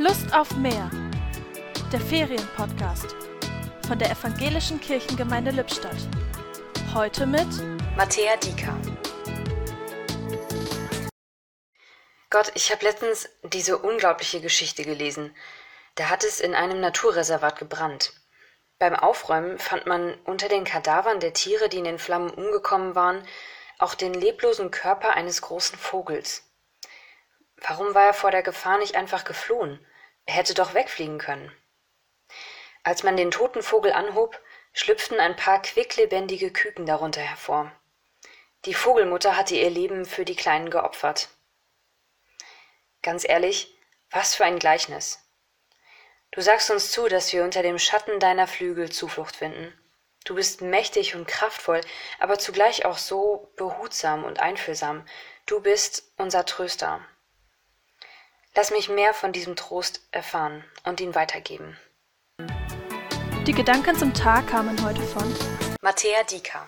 Lust auf mehr. Der Ferienpodcast von der Evangelischen Kirchengemeinde Lippstadt. Heute mit Matthäa Dieker. Gott, ich habe letztens diese unglaubliche Geschichte gelesen. Da hat es in einem Naturreservat gebrannt. Beim Aufräumen fand man unter den Kadavern der Tiere, die in den Flammen umgekommen waren, auch den leblosen Körper eines großen Vogels. Warum war er vor der Gefahr nicht einfach geflohen? Er hätte doch wegfliegen können. Als man den toten Vogel anhob, schlüpften ein paar quicklebendige Küken darunter hervor. Die Vogelmutter hatte ihr Leben für die Kleinen geopfert. Ganz ehrlich, was für ein Gleichnis. Du sagst uns zu, dass wir unter dem Schatten deiner Flügel Zuflucht finden. Du bist mächtig und kraftvoll, aber zugleich auch so behutsam und einfühlsam. Du bist unser Tröster. Lass mich mehr von diesem Trost erfahren und ihn weitergeben. Die Gedanken zum Tag kamen heute von Matthäa Dieker.